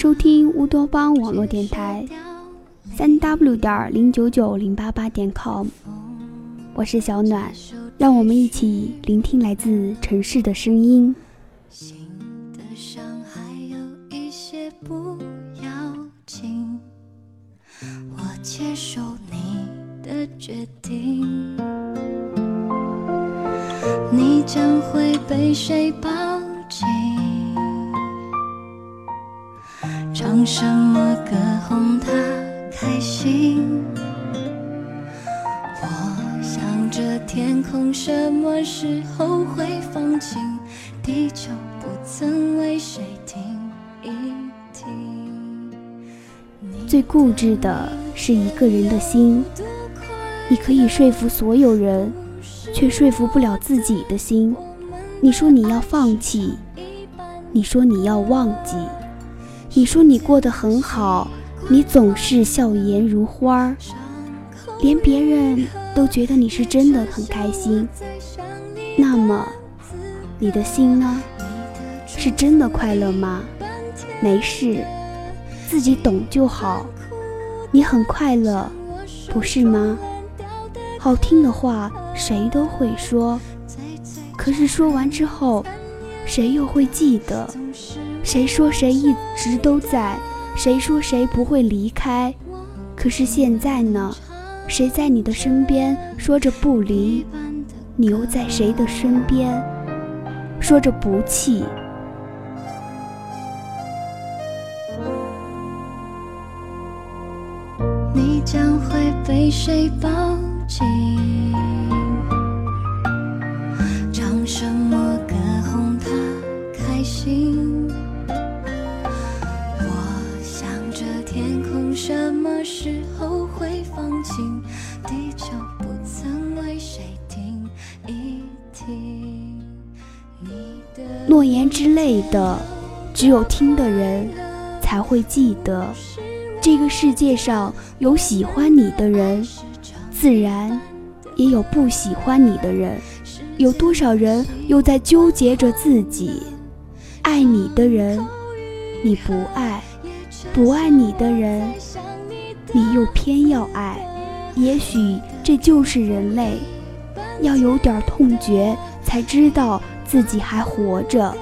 收听乌托邦网络电台，三 w 点零九九零八八点 com，我是小暖，让我们一起聆听来自城市的声音。心的伤还有一些不要紧，我接受你的决定，你将会被谁抱紧？唱什么歌哄他开心？我想着天空什么时候会放晴？地球不曾为谁停一停？最固执的。是一个人的心，你可以说服所有人，却说服不了自己的心。你说你要放弃，你说你要忘记，你说你过得很好，你总是笑颜如花，连别人都觉得你是真的很开心。那么，你的心呢？是真的快乐吗？没事，自己懂就好。你很快乐，不是吗？好听的话谁都会说，可是说完之后，谁又会记得？谁说谁一直都在？谁说谁不会离开？可是现在呢？谁在你的身边说着不离？你又在谁的身边说着不弃？你将会被谁抱紧？时候会放晴？地球不曾为谁停一停。诺言之类的，只有听的人才会记得。这个世界上有喜欢你的人，自然也有不喜欢你的人。有多少人又在纠结着自己？爱你的人你不爱，不爱你的人你又偏要爱。也许这就是人类，要有点痛觉才知道自己还活着。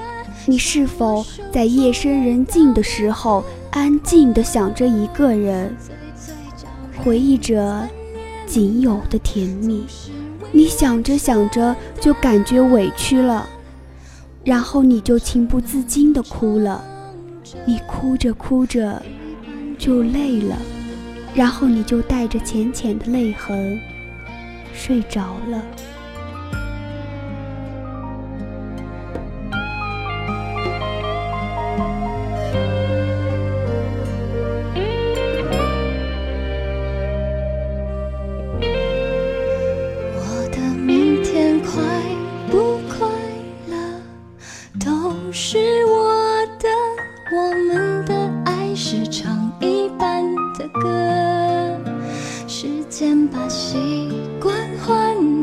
你是否在夜深人静的时候？安静地想着一个人，回忆着仅有的甜蜜。你想着想着就感觉委屈了，然后你就情不自禁地哭了。你哭着哭着就累了，然后你就带着浅浅的泪痕睡着了。先把习惯换。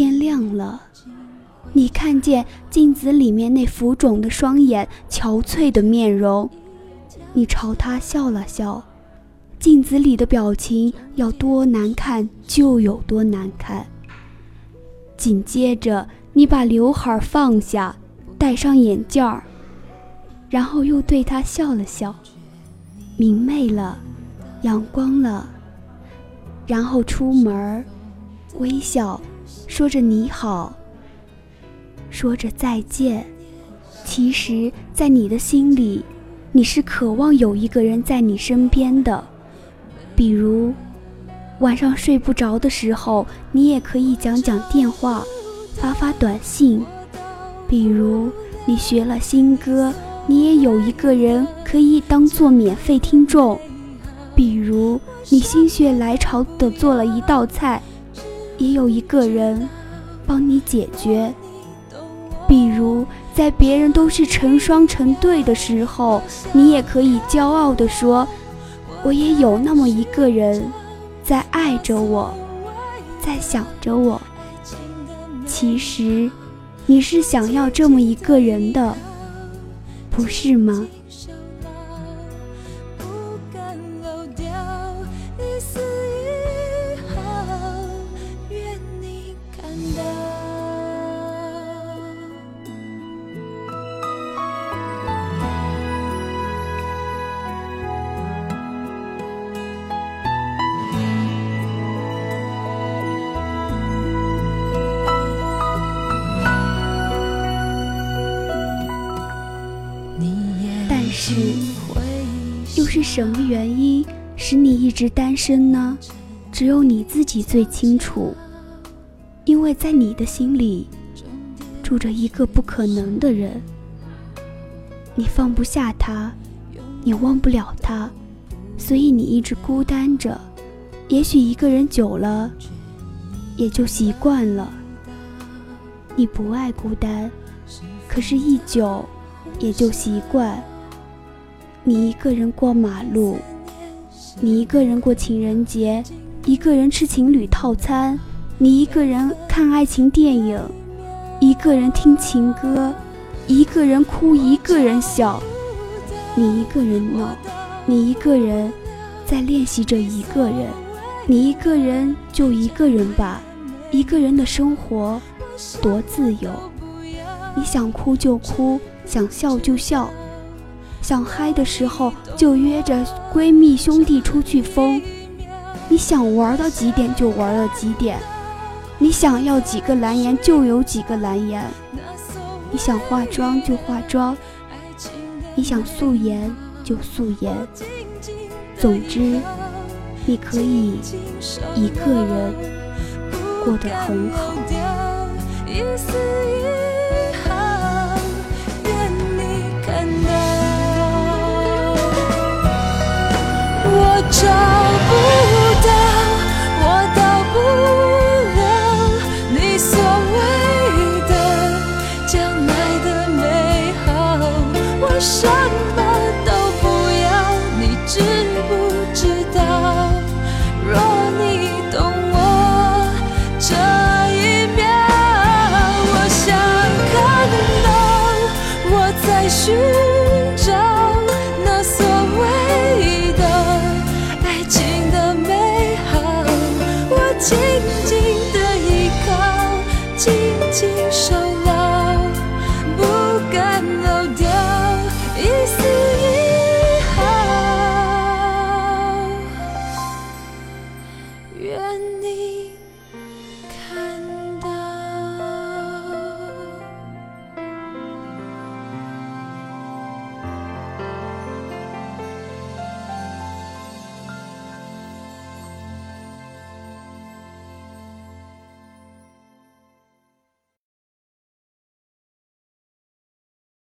天亮了，你看见镜子里面那浮肿的双眼、憔悴的面容，你朝他笑了笑。镜子里的表情要多难看就有多难看。紧接着，你把刘海放下，戴上眼镜儿，然后又对他笑了笑，明媚了，阳光了。然后出门，微笑，说着你好，说着再见。其实，在你的心里，你是渴望有一个人在你身边的。比如，晚上睡不着的时候，你也可以讲讲电话，发发短信。比如，你学了新歌，你也有一个人可以当做免费听众。比如，你心血来潮的做了一道菜，也有一个人帮你解决。比如，在别人都是成双成对的时候，你也可以骄傲地说。我也有那么一个人，在爱着我，在想着我。其实，你是想要这么一个人的，不是吗？是，又是什么原因使你一直单身呢？只有你自己最清楚。因为在你的心里住着一个不可能的人，你放不下他，你忘不了他，所以你一直孤单着。也许一个人久了，也就习惯了。你不爱孤单，可是，一久也就习惯。你一个人过马路，你一个人过情人节，一个人吃情侣套餐，你一个人看爱情电影，一个人听情歌，一个人哭，一个人笑，你一个人闹，你一个人在练习着一个人，你一个人就一个人吧，一个人的生活多自由，你想哭就哭，想笑就笑。想嗨的时候就约着闺蜜兄弟出去疯，你想玩到几点就玩到几点，你想要几个蓝颜就有几个蓝颜，你想化妆就化妆，你想素颜就素颜，总之，你可以一个人过得很好。找不静静